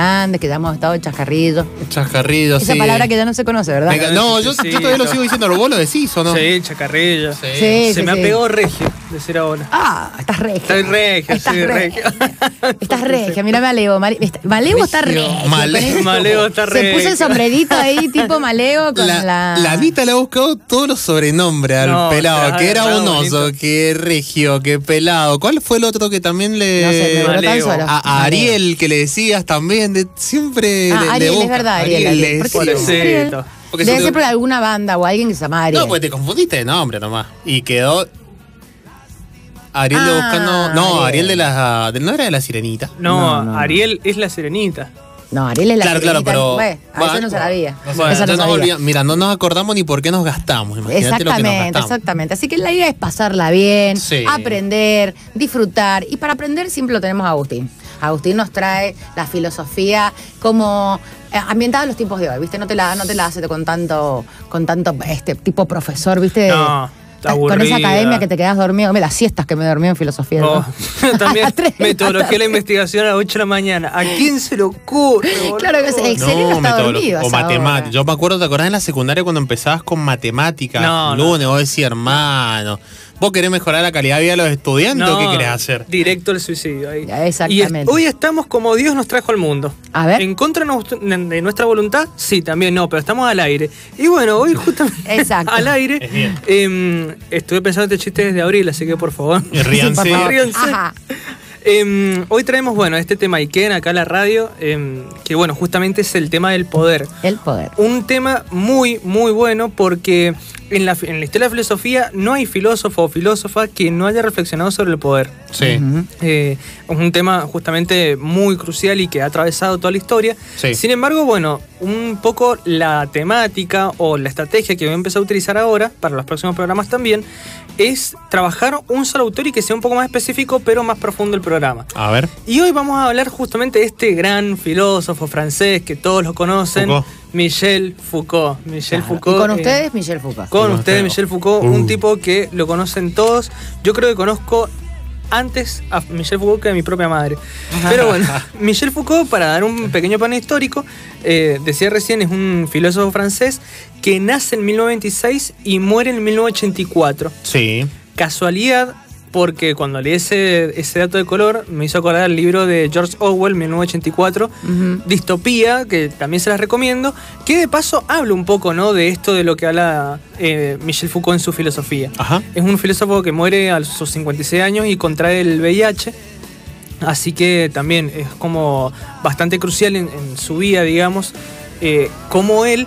Hernández, que ya hemos estado chascarrillos. Chascarrillos, Esa sí. palabra que ya no se conoce, ¿verdad? Venga, no, yo, Sí, yo todavía lo sigo diciendo, vos lo decís o no. Sí, chacarrillo. Sí. Sí, Se sí, me sí. ha pegado regio decir ahora. Ah, estás regia. Estoy regio, Estás sí, regia. regio. Estás regia, mira Maleo. Male- está- Maleo está Regio. regio. Maleo está Se puso el regio. sombrerito ahí, tipo Maleo, con la. La, la Anita le ha buscado todos los sobrenombres al No, pelado, claro, que era claro, un oso, bonito. que regio, que pelado. ¿Cuál fue el otro que también le... No sé, me duró tan Maleo. solo. a, a Ariel que le decías también, de, siempre Ah, le, le Ariel, es verdad, Ariel. Ariel, Debe se ser por alguna banda o alguien que se llama Ariel. No, pues te confundiste de nombre nomás. Y quedó Ariel de Ah, buscando... No, Ariel. Ariel de la... de- no era de la sirenita. No, No, no, Ariel es la sirenita. No, Ariel es la Claro, claro, sirenita. pero... Bueno, a eso no se sabía. Bueno, ya no nos sabía. olvidamos. Mira, no nos acordamos ni por qué nos gastamos. Imagínate lo que nos Exactamente, gastamos. exactamente. Así que la idea es pasarla bien, Sí. aprender, disfrutar. Y para aprender siempre lo tenemos a Agustín. Agustín nos trae la filosofía como eh, ambientada a los tiempos de hoy, ¿viste? No te la, no te la hace con tanto, con tanto este tipo profesor, ¿viste? No, está con esa academia que te quedas dormido. Mira, las siestas que me dormí en filosofía. Oh, ¿no? también metodología de la investigación a las 8 de la mañana. ¿A quién se le ocurre? boludo? Claro que metodolo- dormido a O matemáticas. Yo me acuerdo, ¿te acordás en la secundaria cuando empezabas con matemáticas? No, no. lunes, vos decías, hermano, ¿vos querés mejorar la calidad de vida de los estudiantes o qué querés hacer? Directo al suicidio. Ahí. Ya, exactamente. Y es- hoy estamos como Dios nos trajo al mundo. A ver. ¿En contra de nuestra voluntad? Sí, también no, pero estamos al aire. Y bueno, hoy justamente Exacto. al aire. Es bien. em, estuve pensando este chiste desde abril, así que por favor. Ríanse. Sí, por favor. Ríanse. Ajá. Em, hoy traemos, bueno, este tema Iken acá en la radio, em, que bueno, justamente es el tema del poder. El poder. Un tema muy, muy bueno porque en la, en la historia de la filosofía no hay filósofo o filósofa que no haya reflexionado sobre el poder. Sí. Ujú. Eh, es un tema justamente muy crucial y que ha atravesado toda la historia. Sí. Sin embargo, bueno, un poco la temática o la estrategia que voy a empezar a utilizar ahora, para los próximos programas también, es trabajar un solo autor y que sea un poco más específico, pero más profundo el programa. A ver. Y hoy vamos a hablar justamente de este gran filósofo francés que todos lo conocen, Foucault. Michel Foucault. Michel Claro. Foucault. Y con eh, ustedes, Michel Foucault. con ustedes, usted. Michel Foucault, Uh. un tipo que lo conocen todos. Yo creo que conozco antes a Michel Foucault que a mi propia madre. Pero bueno, Michel Foucault, para dar un pequeño panel histórico, eh, decía recién, es un filósofo francés que nace en 1926 y muere en 1984. Sí. Casualidad, porque cuando leí ese, ese dato de color, me hizo acordar el libro de George Orwell, 1984, Ujú. Distopía, que también se las recomiendo, que de paso habla un poco ¿no? de esto de lo que habla eh, Michel Foucault en su filosofía. Ajá. Es un filósofo que muere a sus 56 años y contrae el VIH. Así que también es como bastante crucial en, en su vida, digamos, eh, cómo él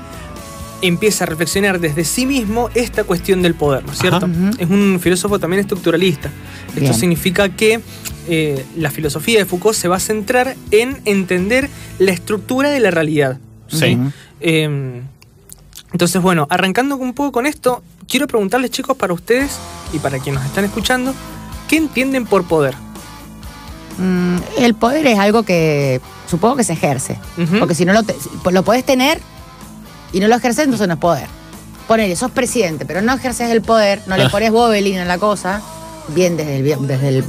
empieza a reflexionar desde sí mismo esta cuestión del poder, ¿no es cierto? Ajá. Es un filósofo también estructuralista. Bien. Esto significa que eh, la filosofía de Foucault se va a centrar en entender la estructura de la realidad. Sí. Eh, entonces, bueno, arrancando un poco con esto, quiero preguntarles, chicos, para ustedes y para quienes nos están escuchando, ¿qué entienden por poder? Mm, el poder es algo que supongo que se ejerce. Porque si no lo, te- lo podés tener y no lo ejerces, entonces no es poder. Ponele, sos presidente, pero no ejerces el poder, no le Ah. pones bobelín a la cosa, bien desde el bien, desde el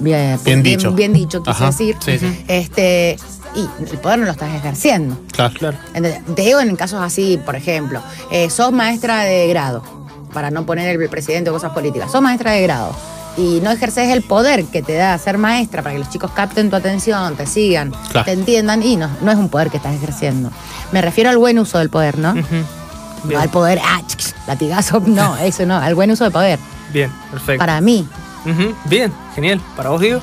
bien, Bien dicho. bien dicho, quise Ajá. decir. Sí, sí. Este, y el poder no lo estás ejerciendo. Claro. Claro. Te digo en casos así, por ejemplo, eh, sos maestra de grado, para no poner el presidente o cosas políticas, sos maestra de grado y no ejerces el poder que te da ser maestra para que los chicos capten tu atención, te sigan, Claro. te entiendan, y no, no es un poder que estás ejerciendo. Me refiero al buen uso del poder, ¿no? No al poder, ah, latigazo, no, eso no, al buen uso del poder. bien, perfecto. Para mí, Bien, genial. ¿Para vos, Diego?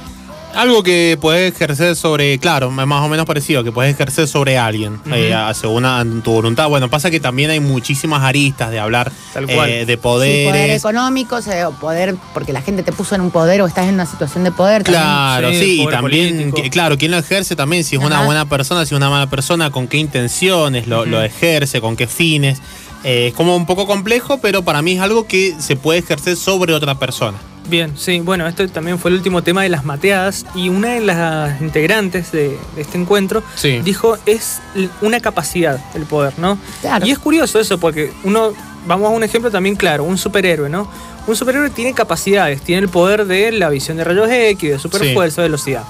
Algo que puedes ejercer sobre, claro, más o menos parecido, que puedes ejercer sobre alguien, eh, a- según a- tu voluntad. Bueno, pasa que también hay muchísimas aristas de hablar eh, de sí, poder poderes. económico, se- o poder porque la gente te puso en un poder o estás en una situación de poder. también. Claro, Sí, sí, y también, que- claro, quién lo ejerce también, si es una buena persona, si es una mala persona, con qué intenciones lo, lo ejerce, con qué fines. Eh, es como un poco complejo, pero para mí es algo que se puede ejercer sobre otra persona. Bien, sí, bueno, esto también fue el último tema de las mateadas y una de las integrantes de, de este encuentro Sí. dijo es una capacidad el poder, ¿no? Claro. Y es curioso eso porque uno, vamos a un ejemplo también claro, un superhéroe, ¿no? Un superhéroe tiene capacidades, tiene el poder de la visión de rayos X, de superfuerza, velocidad.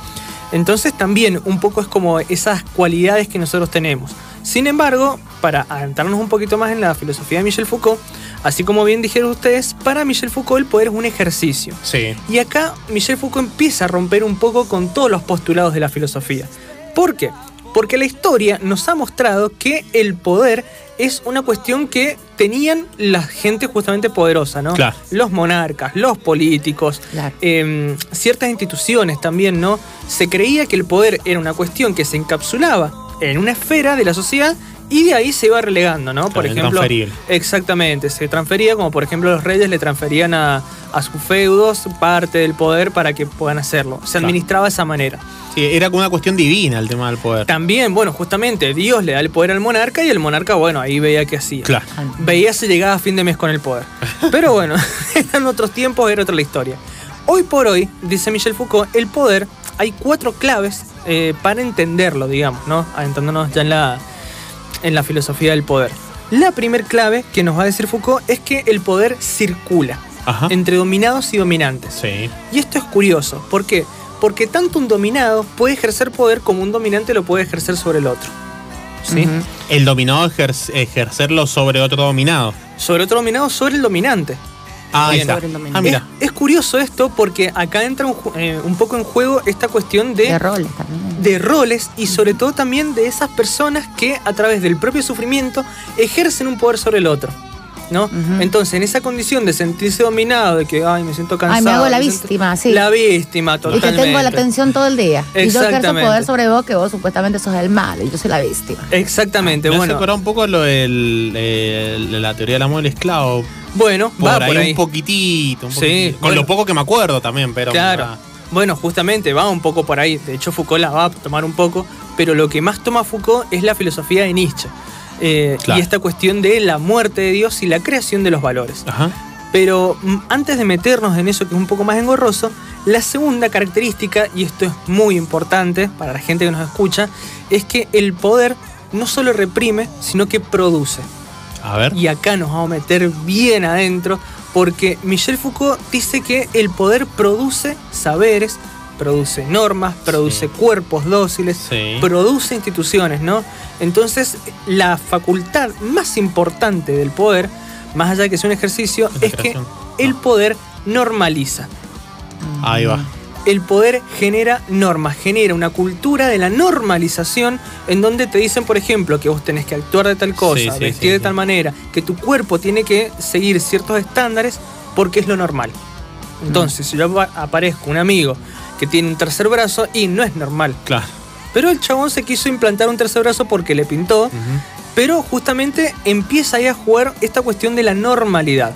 Entonces también un poco es como esas cualidades que nosotros tenemos. Sin embargo, para adentrarnos un poquito más en la filosofía de Michel Foucault, así como bien dijeron ustedes, para Michel Foucault el poder es un ejercicio. Sí. Y acá Michel Foucault empieza a romper un poco con todos los postulados de la filosofía. ¿Por qué? Porque la historia nos ha mostrado que el poder es una cuestión que tenían la gente justamente poderosa, ¿no? Claro. Los monarcas, los políticos, Claro. eh, ciertas instituciones también, ¿no? Se creía que el poder era una cuestión que se encapsulaba en una esfera de la sociedad y de ahí se iba relegando, ¿no? Por ejemplo, transferible. exactamente, se transfería como por ejemplo los reyes le transferían a, a sus feudos parte del poder para que puedan hacerlo. Se Claro. administraba de esa manera. Sí, era como una cuestión divina el tema del poder. También, bueno, justamente Dios le da el poder al monarca y el monarca, bueno, ahí veía qué hacía. Claro. Veía si llegaba a fin de mes con el poder. Pero bueno, eran otros tiempos, era otra la historia. Hoy por hoy, dice Michel Foucault, el poder, hay cuatro claves eh, para entenderlo, digamos, ¿no? Adentrándonos ya en la, en la filosofía del poder. La primer clave que nos va a decir Foucault es que el poder circula Ajá. entre dominados y dominantes. Sí. Y esto es curioso. ¿Por qué? Porque tanto un dominado puede ejercer poder como un dominante lo puede ejercer sobre el otro. ¿Sí? El dominado ejer- ejercerlo sobre otro dominado. Sobre otro dominado, sobre el dominante. Ah, ahí está. Ah, mira. Es, es curioso esto porque acá entra un, eh, un poco en juego esta cuestión de, De roles también. de roles y sobre todo también de esas personas que a través del propio sufrimiento ejercen un poder sobre el otro. ¿no? Entonces, en esa condición de sentirse dominado, de que, ay, me siento cansado. Ay, me hago la víctima, sí. La víctima, Y totalmente. que tengo la atención todo el día. Y yo ejerzo poder sobre vos que vos supuestamente sos el malo y yo soy la víctima. Exactamente, Me hace bueno. acordar un poco lo del, eh, de la teoría del amor del esclavo. Bueno, Por va ahí, por ahí. un poquitito. un Sí, poquitito. Con bueno. lo poco que me acuerdo también, pero. Claro. Bueno, justamente va un poco por ahí. De hecho, Foucault la va a tomar un poco. Pero lo que más toma Foucault es la filosofía de Nietzsche. Eh, Claro. Y esta cuestión de la muerte de Dios y la creación de los valores. Ajá. Pero mm, antes de meternos en eso que es un poco más engorroso, la segunda característica, y esto es muy importante para la gente que nos escucha, es que el poder no solo reprime, sino que produce. A ver. Y acá nos vamos a meter bien adentro, porque Michel Foucault dice que el poder produce saberes, produce normas, produce cuerpos dóciles, Sí. produce instituciones, ¿no? Entonces, la facultad más importante del poder, más allá de que sea un ejercicio, La es que el poder normaliza. Ahí va. El poder genera normas, genera una cultura de la normalización en donde te dicen, por ejemplo, que vos tenés que actuar de tal cosa, Sí, sí, vestir sí, de tal manera, que tu cuerpo tiene que seguir ciertos estándares porque es lo normal. Entonces, si yo apa- aparezco un amigo que tiene un tercer brazo y no es normal. Claro. Pero el chabón se quiso implantar un tercer brazo porque le pintó, pero justamente empieza ahí a jugar esta cuestión de la normalidad.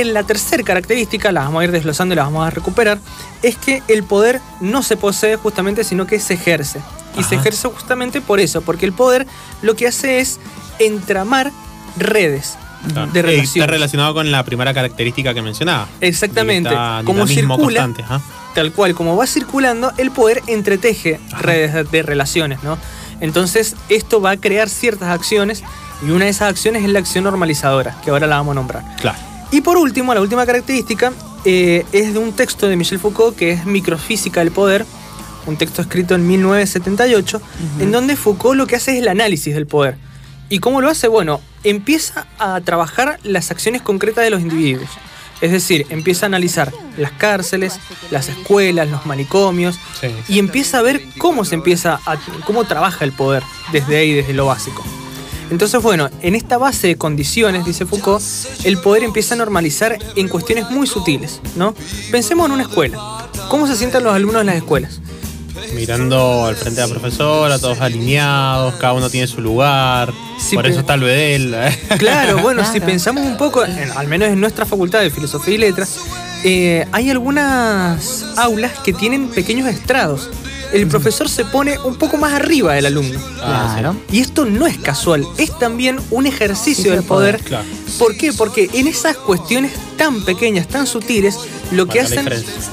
En la tercera característica, la vamos a ir desglosando y la vamos a recuperar, es que el poder no se posee justamente, sino que se ejerce. Y se ejerce justamente por eso, porque el poder lo que hace es entramar redes Claro. de relaciones. Está relacionado con la primera característica que mencionaba. Exactamente. Como circula, constante, tal cual, como va circulando, el poder entreteje Ajá. redes de, de relaciones, ¿no? Entonces, esto va a crear ciertas acciones y una de esas acciones es la acción normalizadora, que ahora la vamos a nombrar. Claro. Y por último, la última característica eh, es de un texto de Michel Foucault que es Microfísica del Poder, un texto escrito en 1978, en donde Foucault lo que hace es el análisis del poder. ¿Y cómo lo hace? Bueno, empieza a trabajar las acciones concretas de los individuos. Es decir, empieza a analizar las cárceles, las escuelas, los manicomios, Sí. y empieza a ver cómo se empieza a cómo trabaja el poder desde ahí, desde lo básico. Entonces, bueno, en esta base de condiciones, dice Foucault, el poder empieza a normalizar en cuestiones muy sutiles, ¿no? Pensemos en una escuela. ¿Cómo se sientan los alumnos en las escuelas? Mirando al frente de la profesora, todos alineados, cada uno tiene su lugar. Sí, por eso está el bedel. Claro, bueno, si pensamos un poco, en- al menos en nuestra facultad de Filosofía y Letras, eh, hay algunas aulas que tienen pequeños estrados. El profesor se pone un poco más arriba del alumno. Claro. Y esto no es casual, es también un ejercicio Sí, del de poder. poder. Claro. ¿Por qué? Porque en esas cuestiones tan pequeñas, tan sutiles, lo que hacen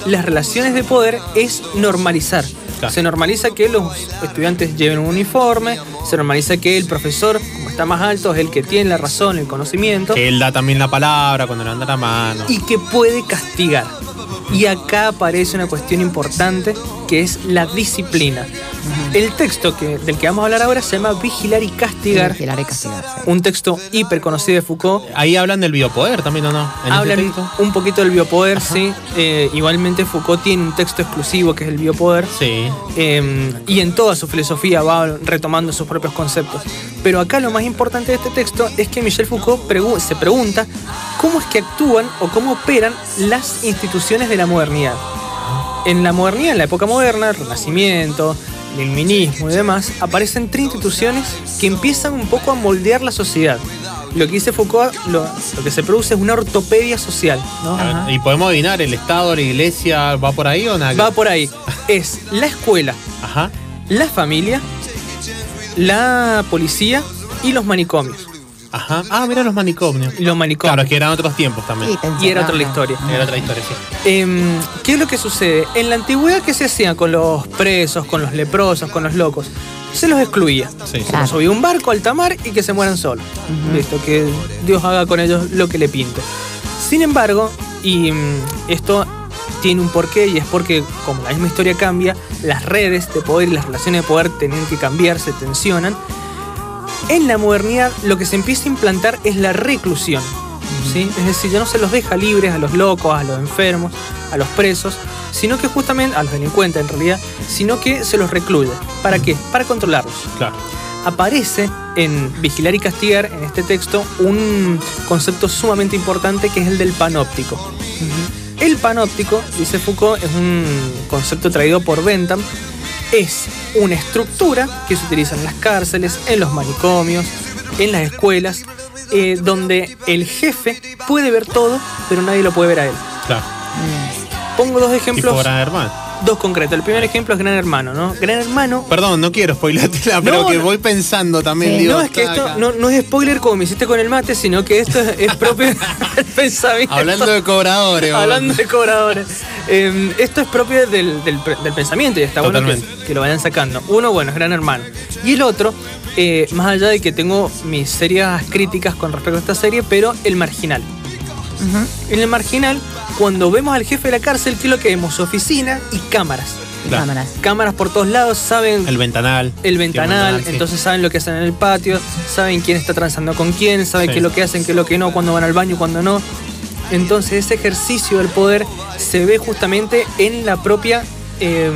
las relaciones de poder es normalizar. Claro. Se normaliza que los estudiantes lleven un uniforme, se normaliza que el profesor, como está más alto, es el que tiene la razón, el conocimiento, Que él da también la palabra cuando levanta la mano. y que puede castigar. Y acá aparece una cuestión importante que es la disciplina. El texto que, del que vamos a hablar ahora se llama Vigilar y Castigar. Vigilar y castigar, sí. Un texto hiper conocido de Foucault. Ahí hablan del biopoder también, ¿o no? En este Hablan texto. un poquito del biopoder, sí. Eh, igualmente Foucault tiene un texto exclusivo que es el biopoder. Sí. Eh, y en toda su filosofía va retomando sus propios conceptos. Pero acá lo más importante de este texto es que Michel Foucault pregu- se pregunta cómo es que actúan o cómo operan las instituciones de la modernidad. En la modernidad, en la época moderna, el Renacimiento, el Iluminismo y demás, aparecen tres instituciones que empiezan un poco a moldear la sociedad. Lo que dice Foucault, lo, lo que se produce es una ortopedia social. ¿no? A ver, Y podemos adivinar, ¿el Estado, la Iglesia, va por ahí o nada? Va por ahí. Es la escuela, Ajá. la familia, la policía y los manicomios. Ajá. Ah, mira los manicomios. Los manicomios. Claro, es que eran otros tiempos también. Sí, y era otra la historia. Era otra historia, sí. Em, ¿Qué es lo que sucede? En la antigüedad, ¿qué se hacía con los presos, con los leprosos, con los locos? Se los excluía. Sí, sí. Se los subía a un barco a alta mar y que se mueran solos. Listo, que Dios haga con ellos lo que le pinte. Sin embargo, y mm, esto tiene un porqué y es porque como la misma historia cambia, las redes de poder y las relaciones de poder tienen que cambiar, se tensionan. En la modernidad lo que se empieza a implantar es la reclusión. ¿sí? Es decir, ya no se los deja libres a los locos, a los enfermos, a los presos, sino que justamente, a los delincuentes en realidad, sino que se los recluye. ¿Para qué? Para controlarlos Claro. aparece en Vigilar y Castigar, en este texto, un concepto sumamente importante que es el del panóptico. El panóptico, dice Foucault, es un concepto traído por Bentham, es una estructura que se utiliza en las cárceles, en los manicomios, en las escuelas, eh, donde el jefe puede ver todo, pero nadie lo puede ver a él. Claro. Pongo dos Tipo ejemplos, Gran Hermano. Dos concretos. El primer ejemplo es Gran Hermano, ¿no? Gran Hermano Perdón, no quiero spoileártela, pero No, que no. voy pensando también. Sí. digo, no, es que esto no, no es spoiler como me hiciste con el mate, sino que esto es, es propio del pensamiento. Hablando de cobradores. Hablando de cobradores. Eh, esto es propio del, del pensamiento y está bueno que, que lo vayan sacando. Uno, bueno, es Gran Hermano. Y el otro, eh, más allá de que tengo mis serias críticas con respecto a esta serie, pero El Marginal. En El Marginal, cuando vemos al jefe de la cárcel, ¿qué es lo que vemos? Oficina y cámaras. Claro. Cámaras. Cámaras por todos lados, saben El ventanal. el ventanal, sí. entonces saben lo que hacen en el patio, saben quién está transando con quién, saben Sí. qué es lo que hacen, qué es lo que no, cuándo van al baño, cuándo no. Entonces ese ejercicio del poder se ve justamente en la propia, eh,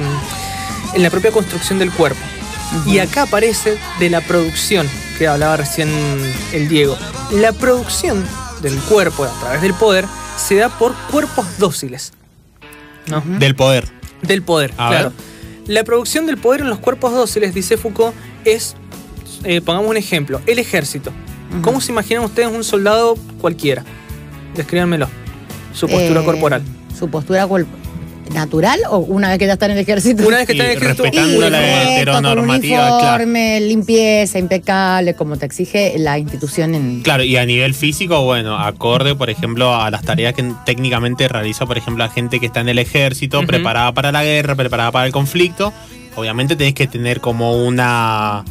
en la propia construcción del cuerpo. Y acá aparece de la producción que hablaba recién el Diego. La producción del cuerpo a través del poder se da por cuerpos dóciles. ¿no? Del poder. Del poder, A claro. ver. La producción del poder en los cuerpos dóciles, dice Foucault, es, eh, pongamos un ejemplo, el ejército. ¿Cómo se imaginan ustedes un soldado cualquiera? Descríbanmelo. Su postura Eh, corporal. ¿Su postura col- natural o una vez que ya está en el ejército? Una vez que está en Y el ejército, respetando uy, la heteronormativa, con claro. uniforme, limpieza, impecable, como te exige la institución en... Claro, y a nivel físico, bueno, acorde, por ejemplo, a las tareas que técnicamente realiza, por ejemplo, la gente que está en el ejército, preparada para la guerra, preparada para el conflicto. Obviamente tenés que tener como una.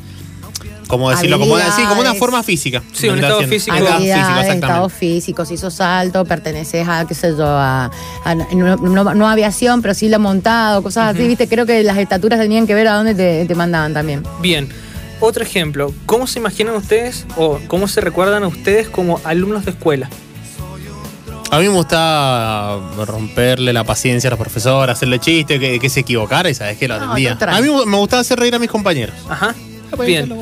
¿Cómo decirlo? Como una, sí, como una forma física. Sí, un estado físico. Un estado físico, Habilidades, estado exactamente. físico, si sos alto, perteneces a, qué sé yo, a, a- no, no- no aviación, pero sí lo montado, cosas así, viste, creo que las estaturas tenían que ver a dónde te, te mandaban también. Bien. Otro ejemplo, ¿cómo se imaginan ustedes o cómo se recuerdan a ustedes como alumnos de escuela? A mí me gusta romperle la paciencia a los profesores, hacerle chiste, que, que se equivocara y sabes que lo atendía. a mí me gustaba hacer reír a mis compañeros. Ajá. Pues, Bien.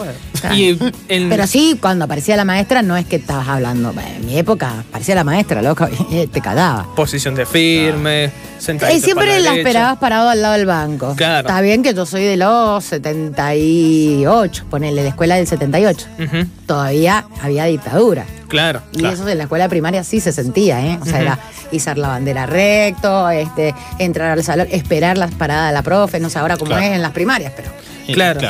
Y en, Pero sí, cuando aparecía la maestra, no es que estabas hablando. En mi época aparecía la maestra, loco, y te cagaba. posición de firme, sentadito Y siempre espalda la derecha. esperabas parado al lado del banco. Claro. Está bien que yo soy de los 78, ponele la escuela del 78. Ujú, Todavía había dictadura. Claro. Y Claro. eso en la escuela primaria sí se sentía, ¿eh? O sea, Ujú. era izar la bandera recto, este, entrar al salón, esperar las paradas de la profe, no sé ahora cómo Claro. es en las primarias, pero Claro.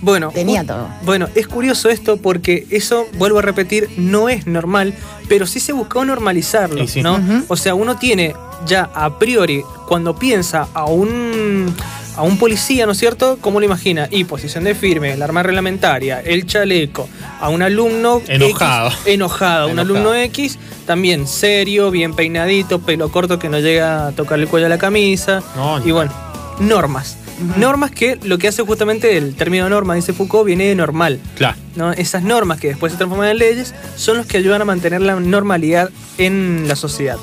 Bueno, Tenía todo. Bueno, es curioso esto porque eso, vuelvo a repetir, no es normal, pero sí se buscó normalizarlo, sí. ¿no? O sea, uno tiene ya a priori, cuando piensa a un a un policía, ¿no es cierto? ¿Cómo lo imagina? Y posición de firme, la arma reglamentaria, el chaleco, a un alumno Enojado. X, enojado, un alumno X también serio, bien peinadito, pelo corto que no llega a tocar el cuello de la camisa. No, y bueno, normas. Normas que lo que hace justamente el término norma, dice Foucault, viene de normal. Claro. ¿no? Esas normas que después se transforman en leyes son los que ayudan a mantener la normalidad en la sociedad.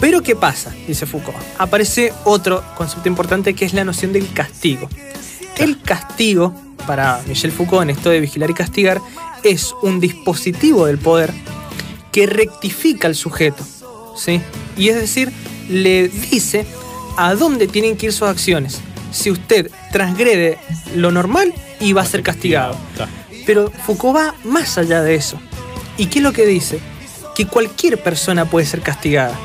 Pero ¿qué pasa? Dice Foucault. Aparece otro concepto importante que es la noción del castigo. El castigo, para Michel Foucault en esto de vigilar y castigar, es un dispositivo del poder que rectifica al sujeto. ¿sí? Y es decir, le dice a dónde tienen que ir sus acciones. Si usted transgrede lo normal y va a ser castigado. Pero Foucault va más allá de eso. ¿Y qué es lo que dice? Que cualquier persona puede ser castigada.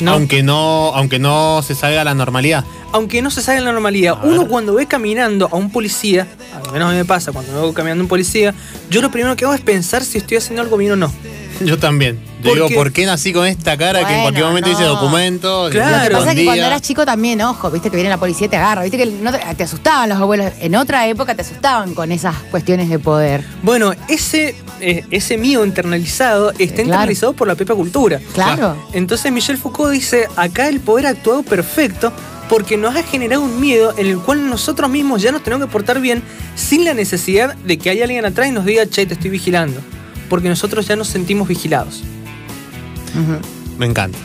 ¿no? Aunque no, aunque no se salga a la normalidad. Aunque no se salga la normalidad, A uno cuando ve caminando a un policía, al menos a mí me pasa, cuando veo caminando a un policía, yo lo primero que hago es pensar si estoy haciendo algo bien o no. Yo también. Yo ¿Por digo? ¿por qué nací con esta cara que en cualquier momento dice no. documento? que Claro. Lo que pasa es que cuando eras chico también, ojo, viste que viene la policía y te agarra, viste que no te, te asustaban los abuelos. En otra época te asustaban con esas cuestiones de poder. Bueno, ese, eh, ese mío internalizado está Claro. internalizado por la propia cultura. Claro. Entonces Michel Foucault dice, acá el poder ha actuado perfecto porque nos ha generado un miedo en el cual nosotros mismos ya nos tenemos que portar bien sin la necesidad de que haya alguien atrás y nos diga, che, te estoy vigilando. Porque nosotros ya nos sentimos vigilados. Me encanta.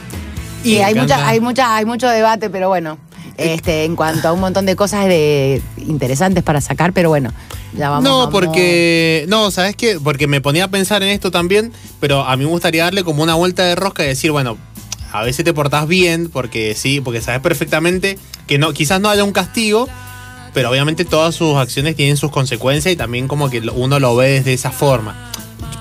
Y Me hay encanta. mucha, hay mucha, hay mucho debate, pero bueno, este, en cuanto a un montón de cosas de interesantes para sacar, pero bueno, ya vamos. no, vamos. porque. No, ¿sabes qué? Porque me ponía a pensar en esto también, pero a mí me gustaría darle como una vuelta de rosca y decir, bueno, a veces te portás bien, porque sí, porque sabes perfectamente que no, quizás no haya un castigo, pero obviamente todas sus acciones tienen sus consecuencias y también como que uno lo ve desde esa forma.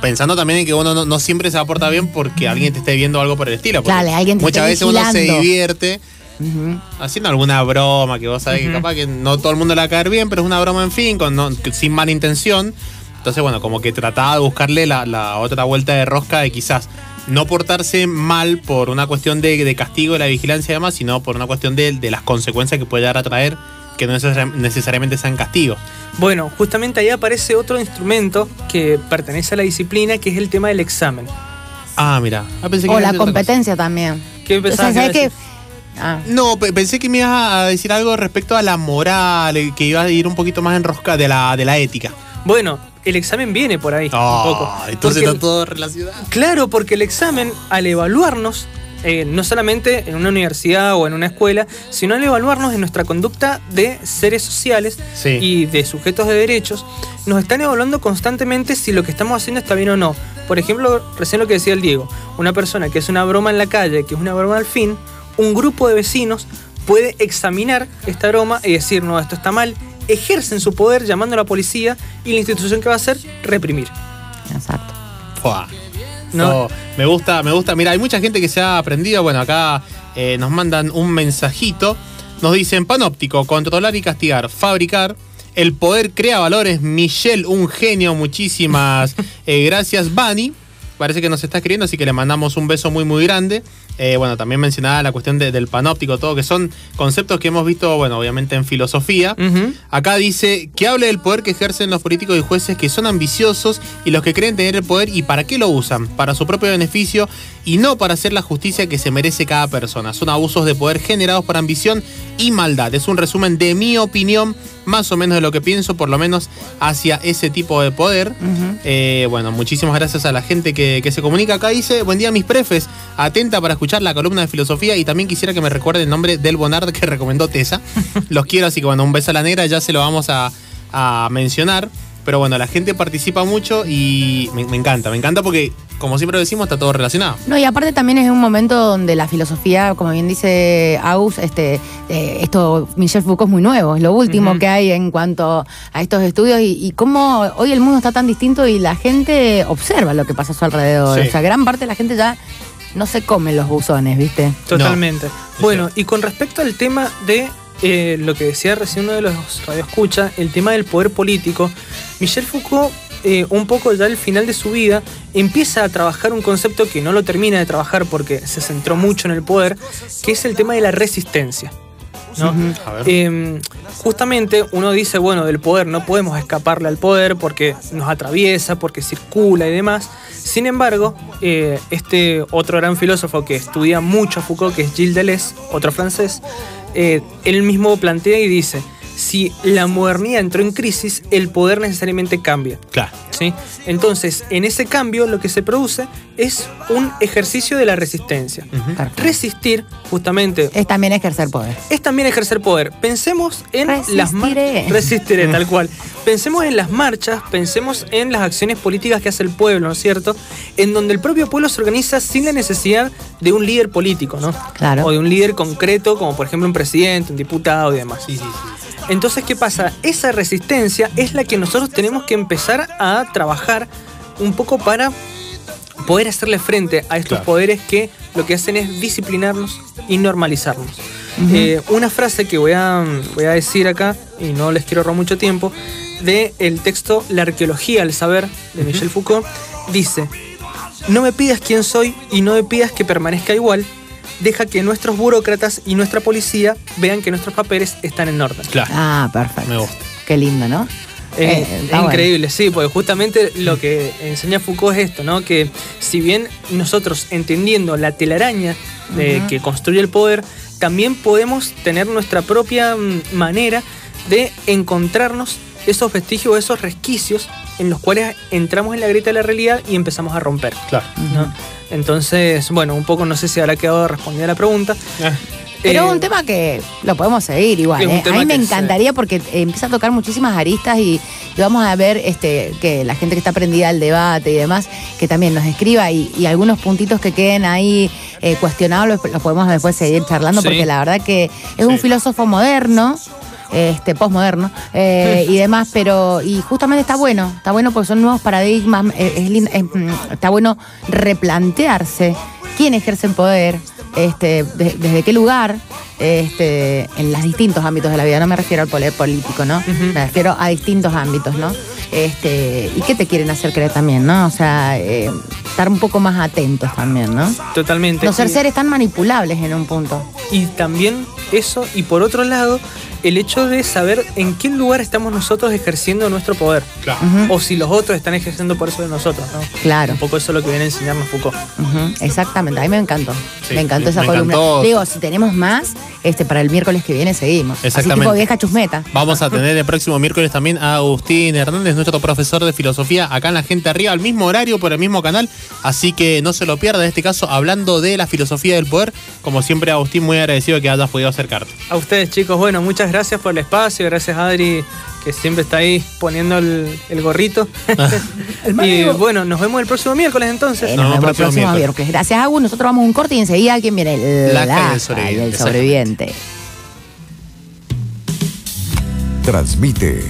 Pensando también en que uno no, no siempre se va a portar bien porque alguien te esté viendo algo por el estilo. alguien te Muchas veces uno se divierte haciendo alguna broma que vos sabés que capaz que no todo el mundo le va a caer bien, pero es una broma en fin, con, no- sin mala intención. Entonces, bueno, como que trataba de buscarle la, la otra vuelta de rosca de quizás no portarse mal por una cuestión de, de castigo de la vigilancia y demás, sino por una cuestión de, de las consecuencias que puede llegar a traer, que no necesar- necesariamente sean castigos. Bueno, justamente ahí aparece otro instrumento que pertenece a la disciplina, que es el tema del examen. Ah, mira. Ah, pensé que O ibas la competencia también. ¿Qué O sea, pensabas que. Ah. No, pe- pensé que me ibas a decir algo respecto a la moral, eh, que iba a ir un poquito más en rosca de la, de la ética. Bueno, el examen viene por ahí un Ah, poco. entonces Porque está todo relacionado. Claro, porque el examen, al evaluarnos, eh, no solamente en una universidad o en una escuela, sino al evaluarnos en nuestra conducta de seres sociales Sí. y de sujetos de derechos, nos están evaluando constantemente si lo que estamos haciendo está bien o no. Por ejemplo, recién lo que decía el Diego, una persona que es una broma en la calle, que es una broma al fin, un grupo de vecinos puede examinar esta broma y decir, no, esto está mal, ejercen su poder llamando a la policía y la institución que va a hacer, reprimir. Exacto. Fua. ¿No? Me gusta, me gusta. Mira, hay mucha gente que se ha aprendido. Bueno, acá eh, nos mandan un mensajito. Nos dicen panóptico, controlar y castigar, fabricar. El poder crea valores. Michelle, un genio. Muchísimas eh, gracias, Bani. Parece que nos está escribiendo, así que le mandamos un beso muy, muy grande. Eh, bueno, también mencionaba la cuestión de- del panóptico, todo, que son conceptos que hemos visto, bueno, obviamente en filosofía. Acá dice que hable del poder que ejercen los políticos y jueces que son ambiciosos y los que creen tener el poder y para qué lo usan, para su propio beneficio y no para hacer la justicia que se merece cada persona. Son abusos de poder generados por ambición y maldad. Es un resumen de mi opinión, más o menos de lo que pienso, por lo menos hacia ese tipo de poder. Eh, bueno, muchísimas gracias a la gente que, que se comunica acá. Dice, buen día mis prefes, atenta para escuchar la columna de filosofía y también quisiera que me recuerde el nombre del Bonard que recomendó Tessa. Los quiero, así que bueno, un beso a la negra, ya se lo vamos a, a mencionar. Pero bueno, la gente participa mucho y me, me encanta, me encanta porque, como siempre decimos, está todo relacionado. No, y aparte también es un momento donde la filosofía, como bien dice Agus, este, eh, esto, Michel Foucault es muy nuevo, es lo último que hay en cuanto a estos estudios y, y cómo hoy el mundo está tan distinto y la gente observa lo que pasa a su alrededor. Sí. O sea, gran parte de la gente ya no se come los buzones, ¿viste? Totalmente. bueno, y con respecto al tema de eh, lo que decía recién uno de los radioescucha, el tema del poder político, Michel Foucault, eh, un poco ya al final de su vida, empieza a trabajar un concepto que no lo termina de trabajar porque se centró mucho en el poder, que es el tema de la resistencia. Eh, justamente uno dice, bueno, del poder no podemos escaparle al poder porque nos atraviesa, porque circula y demás. Sin embargo, eh, este otro gran filósofo que estudia mucho a Foucault, que es Gilles Deleuze, otro francés, eh, él mismo plantea y dice, si la modernidad entró en crisis, el poder necesariamente cambia. Claro. ¿sí? Entonces, en ese cambio lo que se produce es un ejercicio de la resistencia. Resistir, justamente, Es también ejercer poder. es también ejercer poder. Pensemos en las mar- Resistiré. Resistiré, tal cual. Pensemos en las marchas, pensemos en las acciones políticas que hace el pueblo, ¿no es cierto? En donde el propio pueblo se organiza sin la necesidad de un líder político, ¿no? Claro. O de un líder concreto, como por ejemplo un presidente, un diputado y demás. Sí, sí, sí. Entonces, ¿qué pasa? Esa resistencia es la que nosotros tenemos que empezar a trabajar un poco para poder hacerle frente a estos Claro. poderes que lo que hacen es disciplinarnos y normalizarnos. Eh, una frase que voy a, voy a decir acá, y no les quiero ahorrar mucho tiempo, de el texto La arqueología al saber de Michel Foucault, dice, no me pidas quién soy y no me pidas que permanezca igual, deja que nuestros burócratas y nuestra policía vean que nuestros papeles están en orden. Claro. Ah, perfecto. Me gusta. Qué lindo, ¿no? Eh, Eh, es está bueno. increíble, sí, porque justamente lo que enseña Foucault es esto, ¿no? Que si bien nosotros entendiendo la telaraña de, que construye el poder, también podemos tener nuestra propia mm, manera de encontrarnos esos vestigios, esos resquicios en los cuales entramos en la grieta de la realidad y empezamos a romper. Claro. ¿no? Entonces, bueno, un poco no sé si habrá quedado respondida la pregunta. Eh, Pero Eh, es un tema que lo podemos seguir igual. ¿eh? A mí me encantaría porque eh, empieza a tocar muchísimas aristas y, y vamos a ver este, que la gente que está prendida al debate y demás, que también nos escriba y, y algunos puntitos que queden ahí eh, cuestionados los, los podemos después seguir charlando Sí. porque la verdad que es un filósofo moderno. Este, postmoderno eh, y demás, pero y justamente está bueno, está bueno porque son nuevos paradigmas, eh, es es, mm, está bueno replantearse quién ejerce el poder, este, de- desde qué lugar, este, en los distintos ámbitos de la vida. No me refiero al poder político, ¿no? Me refiero a distintos ámbitos, ¿no? Este, y qué te quieren hacer creer también, ¿no? O sea, eh, estar un poco más atentos también, ¿no? Totalmente. No ser seres tan manipulables en un punto. Y también eso, y por otro lado, el hecho de saber en qué lugar estamos nosotros ejerciendo nuestro poder. Claro. O si los otros están ejerciendo por eso de nosotros, ¿no? Claro. Un poco eso es lo que viene a enseñarnos Foucault. Exactamente, a mí me encantó. Sí, me encantó me esa columna. encantó. Digo, si tenemos más, este, para el miércoles que viene seguimos. Así Exactamente. tipo vieja chusmeta. Vamos a tener el próximo miércoles también a Agustín Hernández, nuestro profesor de filosofía, acá en La Gente Arriba, al mismo horario, por el mismo canal. Así que no se lo pierda, en este caso, hablando de la filosofía del poder. Como siempre, Agustín, muy agradecido que hayas podido acercarte. A ustedes, chicos, bueno, muchas gracias por el espacio. Gracias, Adri, que siempre está ahí poniendo el, el gorrito. y bueno, nos vemos el próximo miércoles entonces. Eh, Nos nos vemos el el próximo próximo miércoles. miércoles. Gracias, Agus. Nosotros vamos a un corte y enseguida ¿quién viene? La del calle sobreviviente, del sobreviviente. Transmite